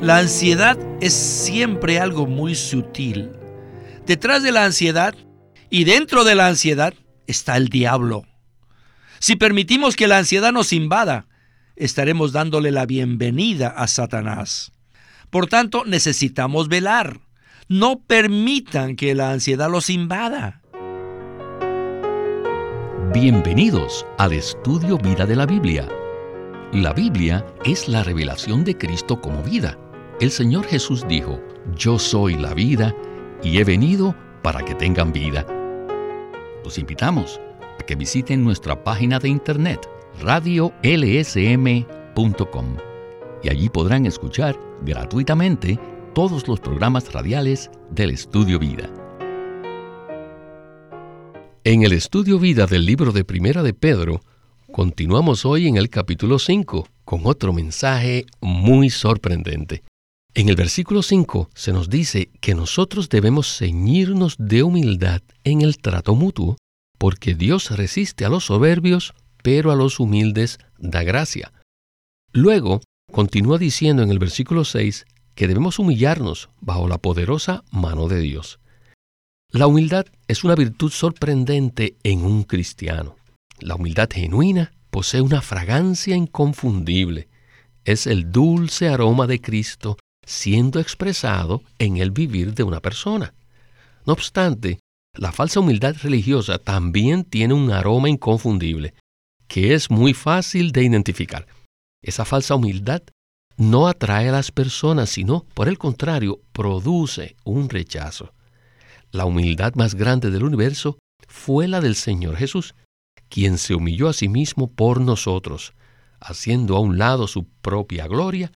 La ansiedad es siempre algo muy sutil. Detrás de la ansiedad y dentro de la ansiedad está el diablo. Si permitimos que la ansiedad nos invada, estaremos dándole la bienvenida a Satanás. Por tanto, necesitamos velar. No permitan que la ansiedad los invada. Bienvenidos al estudio Vida de la Biblia. La Biblia es la revelación de Cristo como vida. El Señor Jesús dijo, Yo soy la vida y he venido para que tengan vida. Los invitamos a que visiten nuestra página de internet radiolsm.com y allí podrán escuchar gratuitamente todos los programas radiales del Estudio Vida. En el Estudio Vida del libro de Primera de Pedro, continuamos hoy en el capítulo 5 con otro mensaje muy sorprendente. En el versículo 5 se nos dice que nosotros debemos ceñirnos de humildad en el trato mutuo, porque Dios resiste a los soberbios, pero a los humildes da gracia. Luego, continúa diciendo en el versículo 6 que debemos humillarnos bajo la poderosa mano de Dios. La humildad es una virtud sorprendente en un cristiano. La humildad genuina posee una fragancia inconfundible. Es el dulce aroma de Cristo siendo expresado en el vivir de una persona. No obstante, la falsa humildad religiosa también tiene un aroma inconfundible que es muy fácil de identificar. Esa falsa humildad no atrae a las personas, sino, por el contrario, produce un rechazo. La humildad más grande del universo fue la del Señor Jesús, quien se humilló a sí mismo por nosotros, haciendo a un lado su propia gloria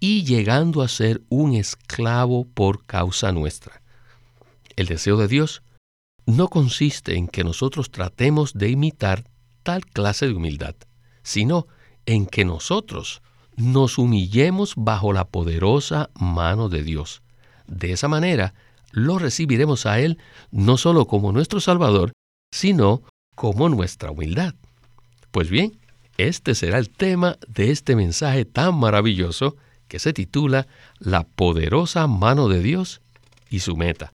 y llegando a ser un esclavo por causa nuestra. El deseo de Dios no consiste en que nosotros tratemos de imitar tal clase de humildad, sino en que nosotros nos humillemos bajo la poderosa mano de Dios. De esa manera, lo recibiremos a Él no solo como nuestro Salvador, sino como nuestra humildad. Pues bien, este será el tema de este mensaje tan maravilloso que se titula La poderosa mano de Dios y su meta.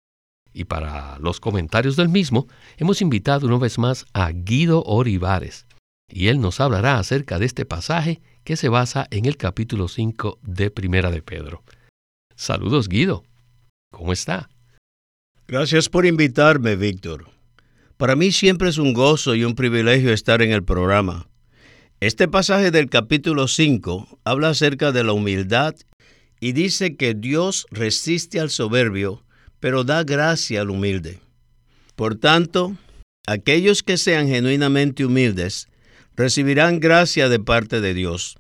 Y para los comentarios del mismo, hemos invitado una vez más a Guido Orivares, y él nos hablará acerca de este pasaje que se basa en el capítulo 5 de Primera de Pedro. Saludos, Guido. ¿Cómo está? Gracias por invitarme, Víctor. Para mí siempre es un gozo y un privilegio estar en el programa. Este pasaje del capítulo 5 habla acerca de la humildad y dice que Dios resiste al soberbio, pero da gracia al humilde. Por tanto, aquellos que sean genuinamente humildes recibirán gracia de parte de Dios.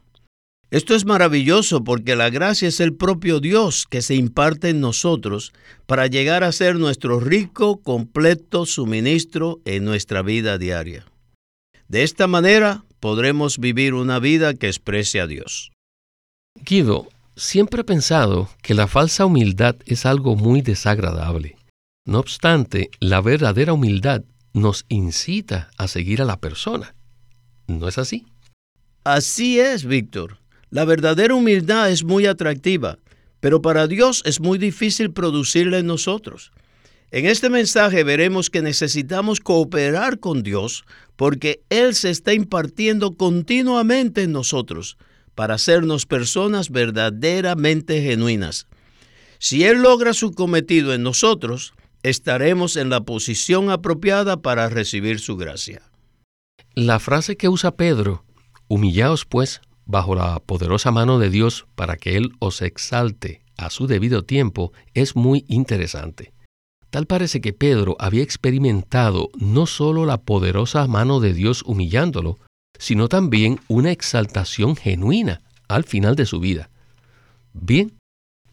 Esto es maravilloso porque la gracia es el propio Dios que se imparte en nosotros para llegar a ser nuestro rico, completo suministro en nuestra vida diaria. De esta manera podremos vivir una vida que exprese a Dios. Guido, Siempre he pensado que la falsa humildad es algo muy desagradable. No obstante, la verdadera humildad nos incita a seguir a la persona. ¿No es así? Así es, Víctor. La verdadera humildad es muy atractiva, pero para Dios es muy difícil producirla en nosotros. En este mensaje veremos que necesitamos cooperar con Dios porque Él se está impartiendo continuamente en nosotros para hacernos personas verdaderamente genuinas. Si Él logra su cometido en nosotros, estaremos en la posición apropiada para recibir su gracia. La frase que usa Pedro, humillaos pues bajo la poderosa mano de Dios para que Él os exalte a su debido tiempo, es muy interesante. Tal parece que Pedro había experimentado no solo la poderosa mano de Dios humillándolo, sino también una exaltación genuina al final de su vida. Bien,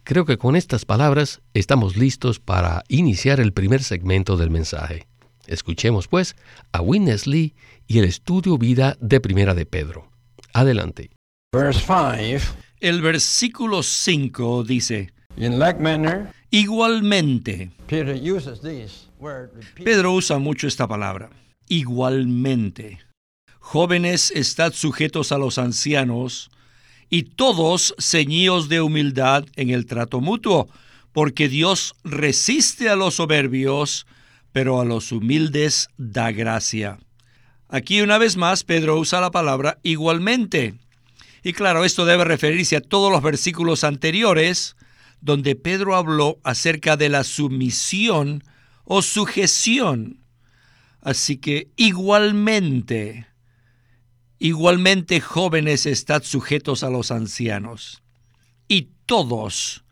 creo que con estas palabras estamos listos para iniciar el primer segmento del mensaje. Escuchemos pues a Witness Lee y el estudio vida de Primera de Pedro. Adelante. El versículo 5 dice, igualmente. Pedro usa mucho esta palabra, igualmente. Jóvenes, estad sujetos a los ancianos, y todos ceñíos de humildad en el trato mutuo, porque Dios resiste a los soberbios, pero a los humildes da gracia. Aquí una vez más Pedro usa la palabra igualmente. Y claro, esto debe referirse a todos los versículos anteriores donde Pedro habló acerca de la sumisión o sujeción. Así que igualmente, igualmente jóvenes estad sujetos a los ancianos. Y todos,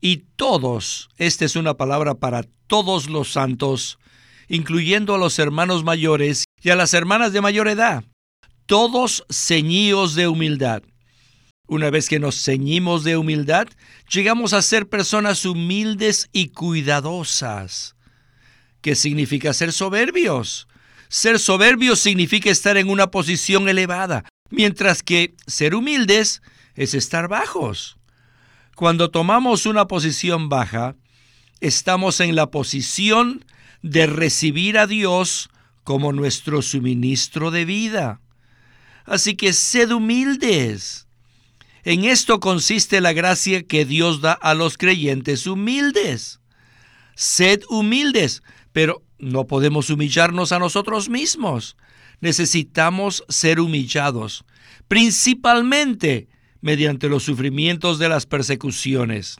y todos, esta es una palabra para todos los santos, incluyendo a los hermanos mayores y a las hermanas de mayor edad, todos ceñidos de humildad. Una vez que nos ceñimos de humildad, llegamos a ser personas humildes y cuidadosas. ¿Qué significa ser soberbios? Ser soberbios significa estar en una posición elevada, mientras que ser humildes es estar bajos. Cuando tomamos una posición baja, estamos en la posición de recibir a Dios como nuestro suministro de vida. Así que sed humildes. En esto consiste la gracia que Dios da a los creyentes humildes. Sed humildes, pero no podemos humillarnos a nosotros mismos. Necesitamos ser humillados, principalmente mediante los sufrimientos de las persecuciones.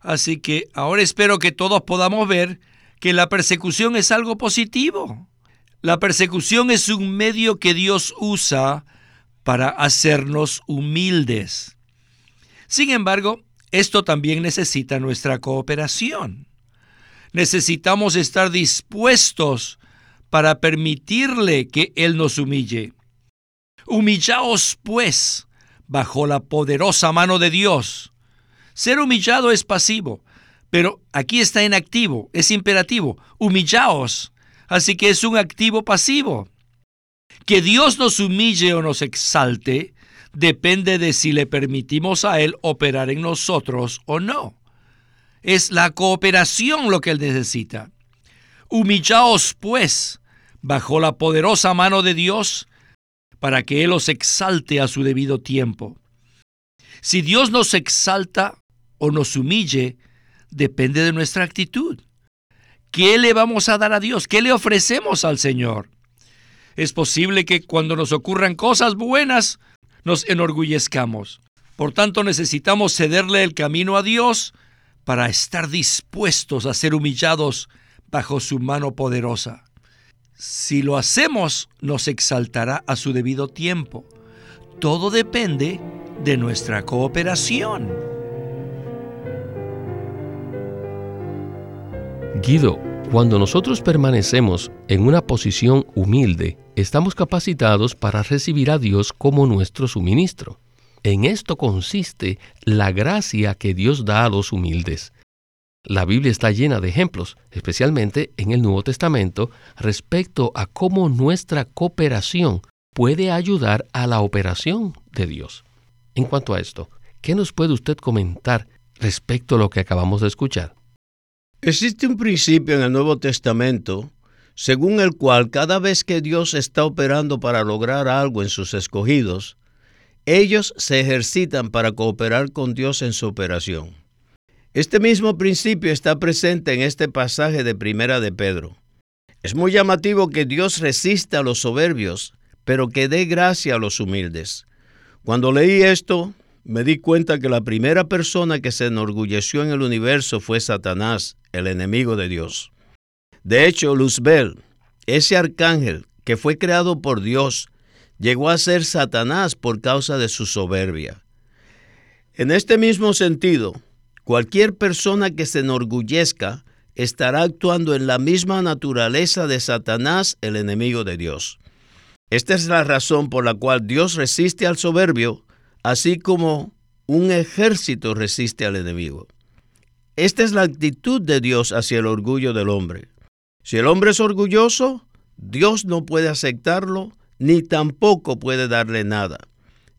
Así que ahora espero que todos podamos ver que la persecución es algo positivo. La persecución es un medio que Dios usa para hacernos humildes. Sin embargo, esto también necesita nuestra cooperación necesitamos estar dispuestos para permitirle que Él nos humille. Humillaos, pues, bajo la poderosa mano de Dios. Ser humillado es pasivo, pero aquí está en activo, es imperativo. Humillaos. Así que es un activo pasivo. Que Dios nos humille o nos exalte depende de si le permitimos a Él operar en nosotros o no. Es la cooperación lo que Él necesita. Humillaos, pues, bajo la poderosa mano de Dios, para que Él os exalte a su debido tiempo. Si Dios nos exalta o nos humille, depende de nuestra actitud. ¿Qué le vamos a dar a Dios? ¿Qué le ofrecemos al Señor? Es posible que cuando nos ocurran cosas buenas, nos enorgullezcamos. Por tanto, necesitamos cederle el camino a Dios para estar dispuestos a ser humillados bajo su mano poderosa. Si lo hacemos, nos exaltará a su debido tiempo. Todo depende de nuestra cooperación. Guido, cuando nosotros permanecemos en una posición humilde, estamos capacitados para recibir a Dios como nuestro suministro. En esto consiste la gracia que Dios da a los humildes. La Biblia está llena de ejemplos, especialmente en el Nuevo Testamento, respecto a cómo nuestra cooperación puede ayudar a la operación de Dios. En cuanto a esto, ¿qué nos puede usted comentar respecto a lo que acabamos de escuchar? Existe un principio en el Nuevo Testamento según el cual cada vez que Dios está operando para lograr algo en sus escogidos, ellos se ejercitan para cooperar con Dios en su operación. Este mismo principio está presente en este pasaje de Primera de Pedro. Es muy llamativo que Dios resista a los soberbios, pero que dé gracia a los humildes. Cuando leí esto, me di cuenta que la primera persona que se enorgulleció en el universo fue Satanás, el enemigo de Dios. De hecho, Luzbel, ese arcángel que fue creado por Dios llegó a ser Satanás por causa de su soberbia. En este mismo sentido, cualquier persona que se enorgullezca estará actuando en la misma naturaleza de Satanás, el enemigo de Dios. Esta es la razón por la cual Dios resiste al soberbio, así como un ejército resiste al enemigo. Esta es la actitud de Dios hacia el orgullo del hombre. Si el hombre es orgulloso, Dios no puede aceptarlo ni tampoco puede darle nada.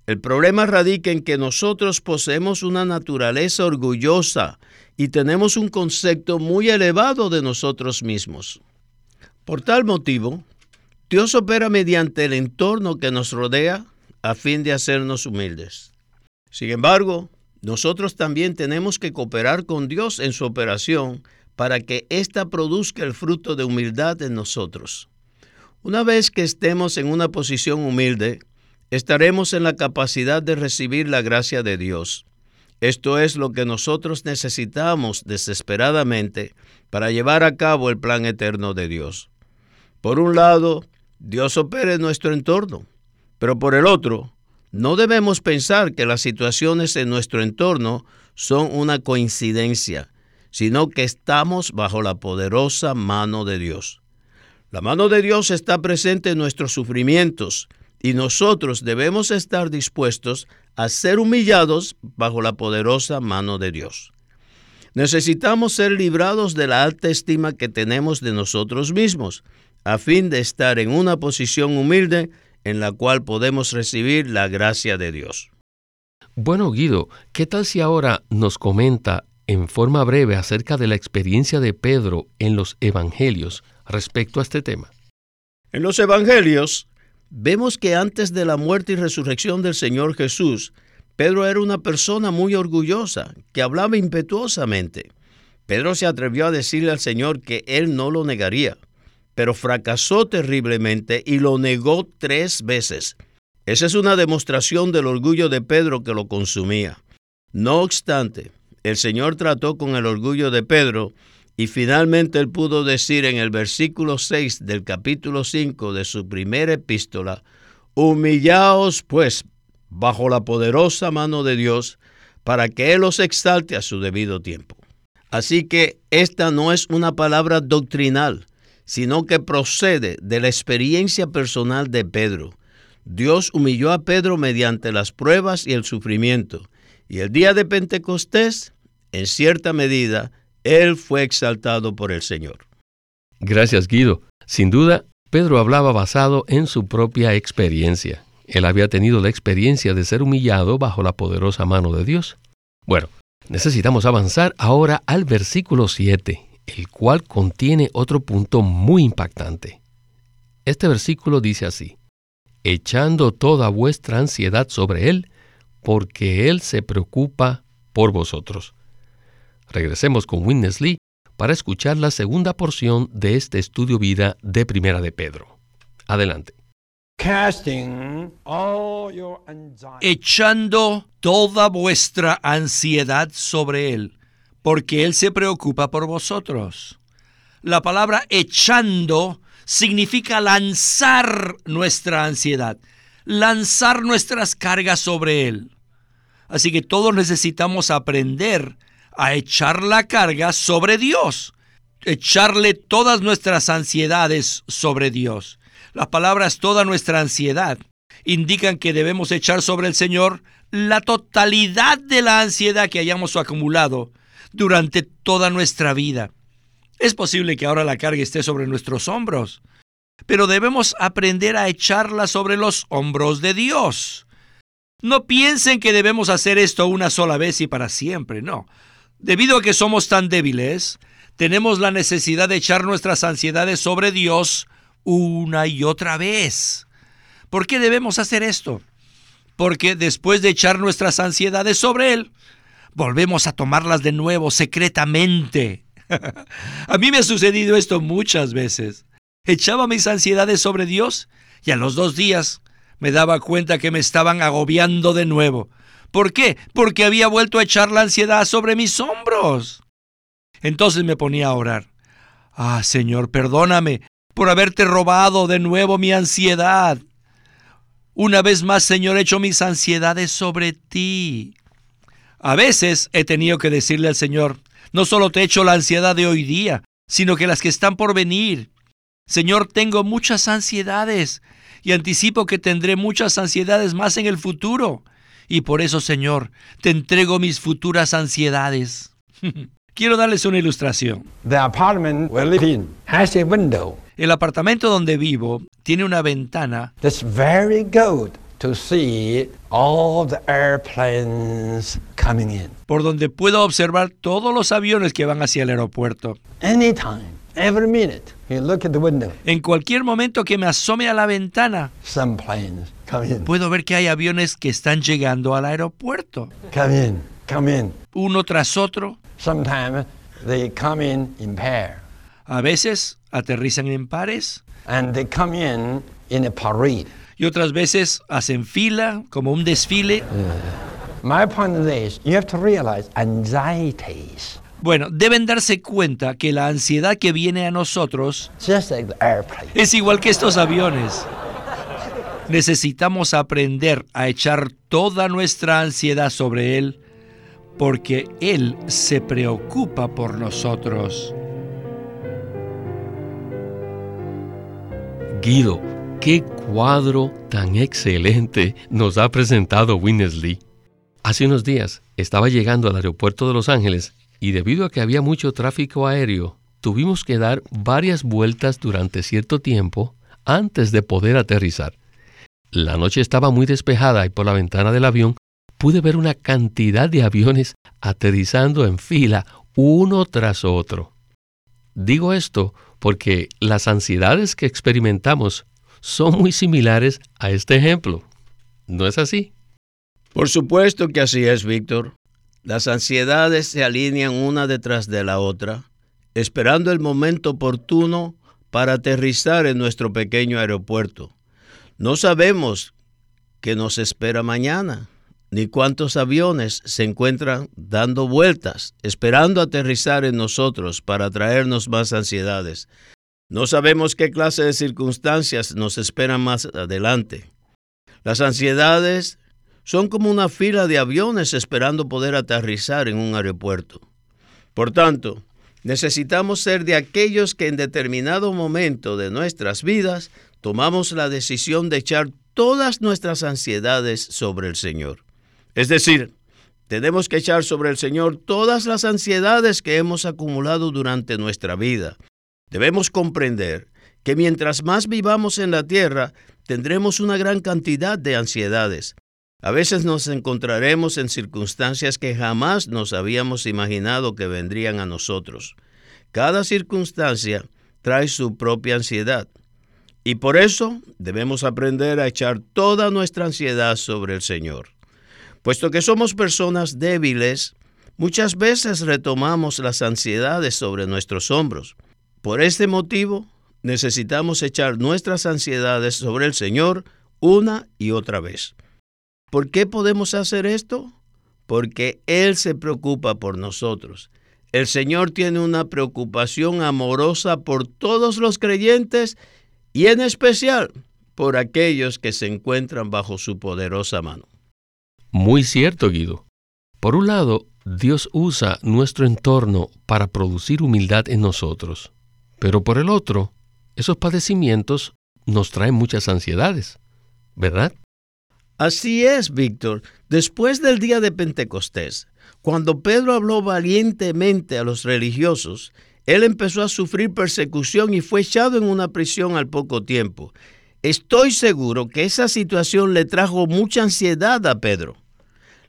El problema radica en que nosotros poseemos una naturaleza orgullosa y tenemos un concepto muy elevado de nosotros mismos. Por tal motivo, Dios opera mediante el entorno que nos rodea, a fin de hacernos humildes. Sin embargo, nosotros también tenemos que cooperar con Dios en su operación para que ésta produzca el fruto de humildad en nosotros. Una vez que estemos en una posición humilde, estaremos en la capacidad de recibir la gracia de Dios. Esto es lo que nosotros necesitamos desesperadamente para llevar a cabo el plan eterno de Dios. Por un lado, Dios opera en nuestro entorno, pero por el otro, no debemos pensar que las situaciones en nuestro entorno son una coincidencia, sino que estamos bajo la poderosa mano de Dios. La mano de Dios está presente en nuestros sufrimientos y nosotros debemos estar dispuestos a ser humillados bajo la poderosa mano de Dios. Necesitamos ser librados de la alta estima que tenemos de nosotros mismos, a fin de estar en una posición humilde en la cual podemos recibir la gracia de Dios. Bueno, Guido, ¿qué tal si ahora nos comenta en forma breve acerca de la experiencia de Pedro en los Evangelios respecto a este tema? En los Evangelios vemos que antes de la muerte y resurrección del Señor Jesús, Pedro era una persona muy orgullosa, que hablaba impetuosamente. Pedro se atrevió a decirle al Señor que él no lo negaría, pero fracasó terriblemente y lo negó tres veces. Esa es una demostración del orgullo de Pedro que lo consumía. No obstante, el Señor trató con el orgullo de Pedro y finalmente él pudo decir en el versículo 6 del capítulo 5 de su primera epístola, Humillaos pues bajo la poderosa mano de Dios, para que Él os exalte a su debido tiempo. Así que esta no es una palabra doctrinal, sino que procede de la experiencia personal de Pedro. Dios humilló a Pedro mediante las pruebas y el sufrimiento, y el día de Pentecostés, en cierta medida, él fue exaltado por el Señor. Gracias, Guido. Sin duda, Pedro hablaba basado en su propia experiencia. Él había tenido la experiencia de ser humillado bajo la poderosa mano de Dios. Bueno, necesitamos avanzar ahora al versículo 7, el cual contiene otro punto muy impactante. Este versículo dice así, echando toda vuestra ansiedad sobre Él, porque Él se preocupa por vosotros. Regresemos con Witness Lee para escuchar la segunda porción de este estudio vida de Primera de Pedro. Adelante. Echando toda vuestra ansiedad sobre Él, porque Él se preocupa por vosotros. La palabra echando significa lanzar nuestra ansiedad, lanzar nuestras cargas sobre Él. Así que todos necesitamos aprender a echar la carga sobre Dios, echarle todas nuestras ansiedades sobre Dios. Las palabras toda nuestra ansiedad indican que debemos echar sobre el Señor la totalidad de la ansiedad que hayamos acumulado durante toda nuestra vida. Es posible que ahora la carga esté sobre nuestros hombros, pero debemos aprender a echarla sobre los hombros de Dios. No piensen que debemos hacer esto una sola vez y para siempre, no. Debido a que somos tan débiles, tenemos la necesidad de echar nuestras ansiedades sobre Dios una y otra vez. ¿Por qué debemos hacer esto? Porque después de echar nuestras ansiedades sobre Él, volvemos a tomarlas de nuevo secretamente. a mí me ha sucedido esto muchas veces. Echaba mis ansiedades sobre Dios y a los dos días me daba cuenta que me estaban agobiando de nuevo ¿Por qué? Porque había vuelto a echar la ansiedad sobre mis hombros. Entonces me ponía a orar. Ah, Señor, perdóname por haberte robado de nuevo mi ansiedad. Una vez más, Señor, he hecho mis ansiedades sobre ti. A veces he tenido que decirle al Señor, no solo te echo la ansiedad de hoy día, sino que las que están por venir. Señor, tengo muchas ansiedades y anticipo que tendré muchas ansiedades más en el futuro. Y por eso, Señor, te entrego mis futuras ansiedades. Quiero darles una ilustración. El apartamento donde vivo tiene una ventana por donde puedo observar todos los aviones que van hacia el aeropuerto. Every minute, you look at the window, En cualquier momento que me asome a la ventana, some planes come in, puedo ver que hay aviones que están llegando al aeropuerto, come in, come in. uno tras otro. Sometimes they come in in pair, A veces aterrizan en pares and they come in in a parade. Y otras veces hacen fila como un desfile. My point this, you have to realize anxieties, Bueno, deben darse cuenta que la ansiedad que viene a nosotros just like the airplane. es igual que estos aviones. Necesitamos aprender a echar toda nuestra ansiedad sobre Él porque Él se preocupa por nosotros. Guido, qué cuadro tan excelente nos ha presentado Winnesley. Hace unos días estaba llegando al aeropuerto de Los Ángeles y debido a que había mucho tráfico aéreo, tuvimos que dar varias vueltas durante cierto tiempo antes de poder aterrizar. La noche estaba muy despejada y por la ventana del avión pude ver una cantidad de aviones aterrizando en fila uno tras otro. Digo esto porque las ansiedades que experimentamos son muy similares a este ejemplo. ¿No es así? Por supuesto que así es, Víctor. Las ansiedades se alinean una detrás de la otra, esperando el momento oportuno para aterrizar en nuestro pequeño aeropuerto. No sabemos qué nos espera mañana, ni cuántos aviones se encuentran dando vueltas, esperando aterrizar en nosotros para traernos más ansiedades. No sabemos qué clase de circunstancias nos esperan más adelante. Las ansiedades son como una fila de aviones esperando poder aterrizar en un aeropuerto. Por tanto, necesitamos ser de aquellos que en determinado momento de nuestras vidas tomamos la decisión de echar todas nuestras ansiedades sobre el Señor. Es decir, tenemos que echar sobre el Señor todas las ansiedades que hemos acumulado durante nuestra vida. Debemos comprender que mientras más vivamos en la tierra, tendremos una gran cantidad de ansiedades. A veces nos encontraremos en circunstancias que jamás nos habíamos imaginado que vendrían a nosotros. Cada circunstancia trae su propia ansiedad. Y por eso debemos aprender a echar toda nuestra ansiedad sobre el Señor. Puesto que somos personas débiles, muchas veces retomamos las ansiedades sobre nuestros hombros. Por este motivo, necesitamos echar nuestras ansiedades sobre el Señor una y otra vez. ¿Por qué podemos hacer esto? Porque Él se preocupa por nosotros. El Señor tiene una preocupación amorosa por todos los creyentes y en especial por aquellos que se encuentran bajo su poderosa mano. Muy cierto, Guido. Por un lado, Dios usa nuestro entorno para producir humildad en nosotros, pero por el otro, esos padecimientos nos traen muchas ansiedades, ¿verdad? Así es, Víctor. Después del día de Pentecostés, cuando Pedro habló valientemente a los religiosos, él empezó a sufrir persecución y fue echado en una prisión al poco tiempo. Estoy seguro que esa situación le trajo mucha ansiedad a Pedro.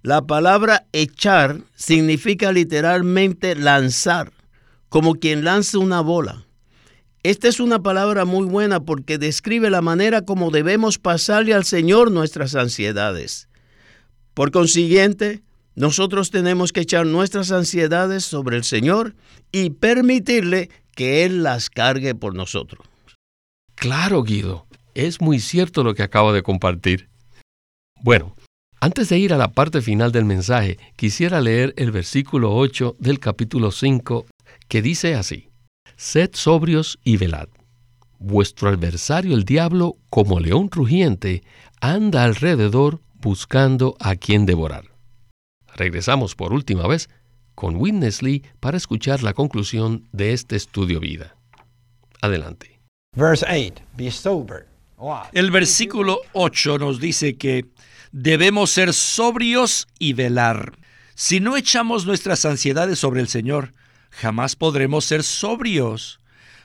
La palabra echar significa literalmente lanzar, como quien lanza una bola. Esta es una palabra muy buena porque describe la manera como debemos pasarle al Señor nuestras ansiedades. Por consiguiente, nosotros tenemos que echar nuestras ansiedades sobre el Señor y permitirle que Él las cargue por nosotros. Claro, Guido. Es muy cierto lo que acabo de compartir. Bueno, antes de ir a la parte final del mensaje, quisiera leer el versículo 8 del capítulo 5 que dice así. Sed sobrios y velad. Vuestro adversario el diablo, como león rugiente, anda alrededor buscando a quien devorar. Regresamos por última vez con Witness Lee para escuchar la conclusión de este estudio vida. Adelante. Verse 8 Be sober. What? El versículo 8 nos dice que debemos ser sobrios y velar. Si no echamos nuestras ansiedades sobre el Señor, jamás podremos ser sobrios.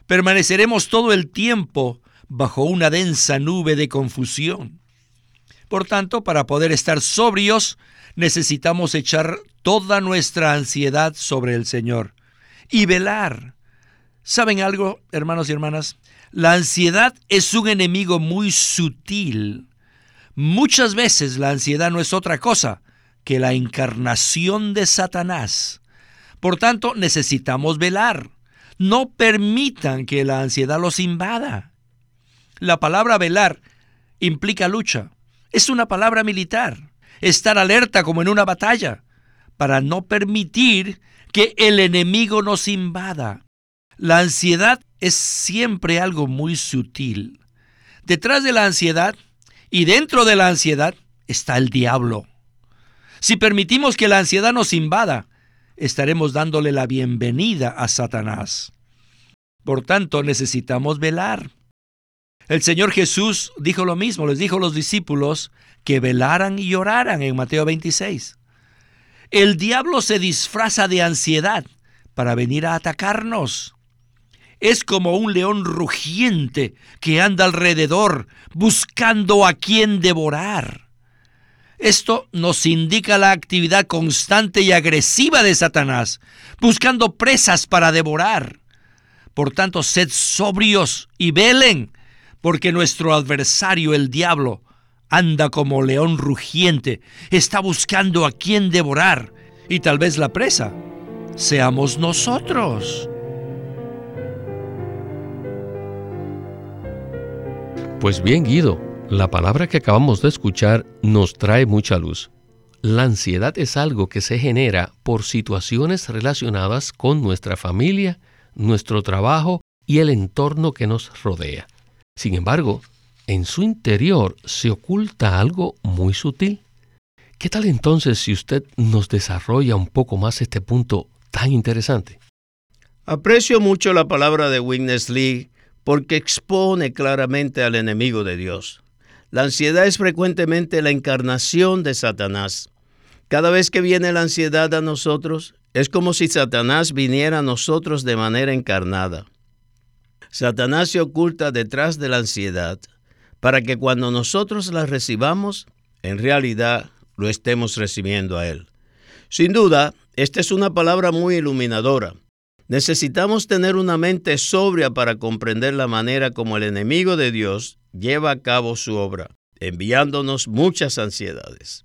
Permaneceremos todo el tiempo bajo una densa nube de confusión. Por tanto, para poder estar sobrios, necesitamos echar toda nuestra ansiedad sobre el Señor y velar. ¿Saben algo, hermanos y hermanas? La ansiedad es un enemigo muy sutil. Muchas veces la ansiedad no es otra cosa que la encarnación de Satanás. Por tanto, necesitamos velar. No permitan que la ansiedad los invada. La palabra velar implica lucha. Es una palabra militar. Estar alerta como en una batalla para no permitir que el enemigo nos invada. La ansiedad es siempre algo muy sutil. Detrás de la ansiedad y dentro de la ansiedad está el diablo. Si permitimos que la ansiedad nos invada, estaremos dándole la bienvenida a Satanás. Por tanto, necesitamos velar. El Señor Jesús dijo lo mismo, les dijo a los discípulos que velaran y oraran en Mateo 26. El diablo se disfraza de ansiedad para venir a atacarnos. Es como un león rugiente que anda alrededor buscando a quien devorar. Esto nos indica la actividad constante y agresiva de Satanás, buscando presas para devorar. Por tanto, sed sobrios y velen, porque nuestro adversario, el diablo, anda como león rugiente, está buscando a quien devorar, y tal vez la presa seamos nosotros. Pues bien, Guido, la palabra que acabamos de escuchar nos trae mucha luz. La ansiedad es algo que se genera por situaciones relacionadas con nuestra familia, nuestro trabajo y el entorno que nos rodea. Sin embargo, en su interior se oculta algo muy sutil. ¿Qué tal entonces si usted nos desarrolla un poco más este punto tan interesante? Aprecio mucho la palabra de Witness Lee porque expone claramente al enemigo de Dios. La ansiedad es frecuentemente la encarnación de Satanás. Cada vez que viene la ansiedad a nosotros, es como si Satanás viniera a nosotros de manera encarnada. Satanás se oculta detrás de la ansiedad para que cuando nosotros la recibamos, en realidad lo estemos recibiendo a Él. Sin duda, esta es una palabra muy iluminadora. Necesitamos tener una mente sobria para comprender la manera como el enemigo de Dios lleva a cabo su obra, enviándonos muchas ansiedades.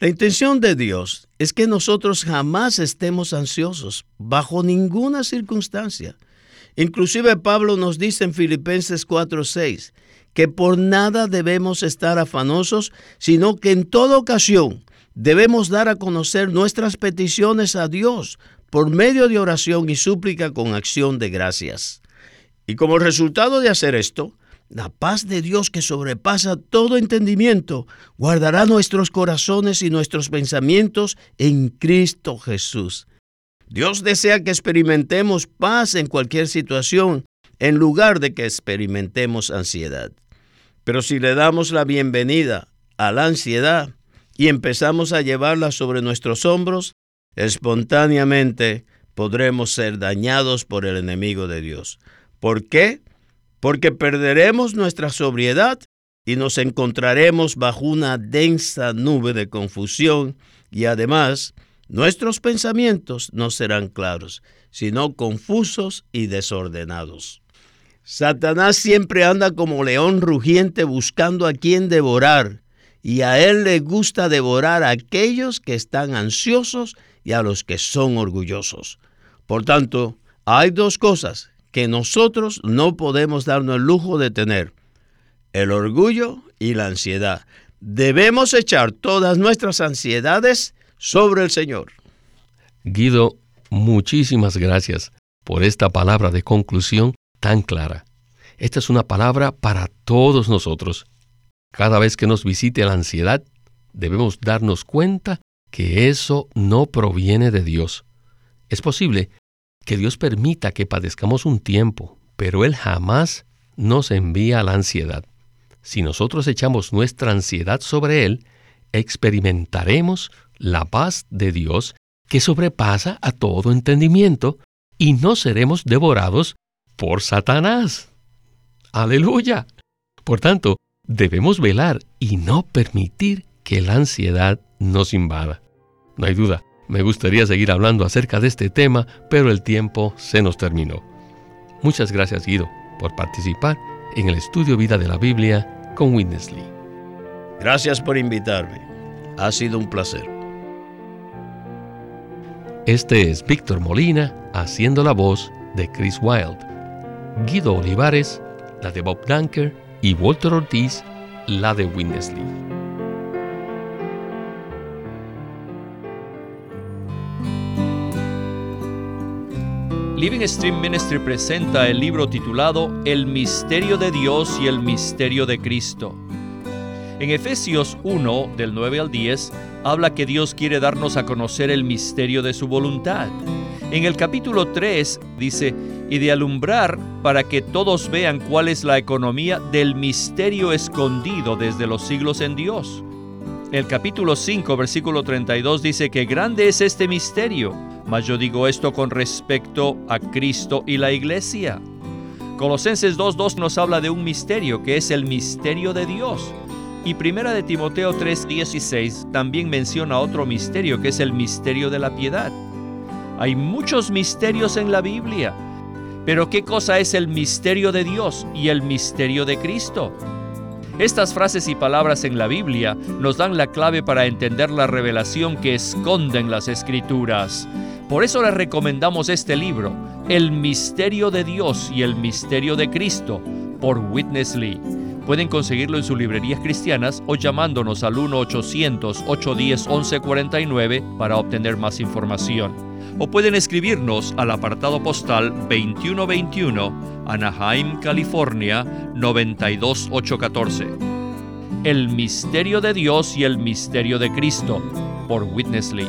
La intención de Dios es que nosotros jamás estemos ansiosos, bajo ninguna circunstancia. Inclusive Pablo nos dice en Filipenses 4:6 que por nada debemos estar afanosos, sino que en toda ocasión debemos dar a conocer nuestras peticiones a Dios por medio de oración y súplica con acción de gracias. Y como resultado de hacer esto, la paz de Dios que sobrepasa todo entendimiento guardará nuestros corazones y nuestros pensamientos en Cristo Jesús. Dios desea que experimentemos paz en cualquier situación en lugar de que experimentemos ansiedad. Pero si le damos la bienvenida a la ansiedad y empezamos a llevarla sobre nuestros hombros, espontáneamente podremos ser dañados por el enemigo de Dios. ¿Por qué? porque perderemos nuestra sobriedad y nos encontraremos bajo una densa nube de confusión y además nuestros pensamientos no serán claros, sino confusos y desordenados. Satanás siempre anda como león rugiente buscando a quien devorar, y a él le gusta devorar a aquellos que están ansiosos y a los que son orgullosos. Por tanto, hay dos cosas que nosotros no podemos darnos el lujo de tener, el orgullo y la ansiedad. Debemos echar todas nuestras ansiedades sobre el Señor. Guido, muchísimas gracias por esta palabra de conclusión tan clara. Esta es una palabra para todos nosotros. Cada vez que nos visite la ansiedad, debemos darnos cuenta que eso no proviene de Dios. Es posible que Dios permita que padezcamos un tiempo, pero Él jamás nos envía la ansiedad. Si nosotros echamos nuestra ansiedad sobre Él, experimentaremos la paz de Dios que sobrepasa a todo entendimiento y no seremos devorados por Satanás. Aleluya. Por tanto, debemos velar y no permitir que la ansiedad nos invada. No hay duda, me gustaría seguir hablando acerca de este tema, pero el tiempo se nos terminó. Muchas gracias Guido por participar en el estudio vida de la Biblia con Witness Lee. Gracias por invitarme. Ha sido un placer. Este es Víctor Molina haciendo la voz de Chris Wilde. Guido Olivares, la de Bob Dunker y Walter Ortiz, la de Witness Living Stream Ministry presenta el libro titulado El misterio de Dios y el misterio de Cristo. En Efesios 1, del 9 al 10, habla que Dios quiere darnos a conocer el misterio de su voluntad. En el capítulo 3 dice, y de alumbrar para que todos vean cuál es la economía del misterio escondido desde los siglos en Dios. El capítulo 5, versículo 32 dice que grande es este misterio mas yo digo esto con respecto a Cristo y la iglesia. Colosenses 2.2 nos habla de un misterio que es el misterio de Dios. Y primera de Timoteo 3.16 también menciona otro misterio que es el misterio de la piedad. Hay muchos misterios en la Biblia. Pero ¿qué cosa es el misterio de Dios y el misterio de Cristo? Estas frases y palabras en la Biblia nos dan la clave para entender la revelación que esconden las escrituras. Por eso les recomendamos este libro, El misterio de Dios y el misterio de Cristo, por Witness Lee. Pueden conseguirlo en sus librerías cristianas o llamándonos al 1-800-810-1149 para obtener más información. O pueden escribirnos al apartado postal 2121, Anaheim, California 92814. El misterio de Dios y el misterio de Cristo, por Witness Lee.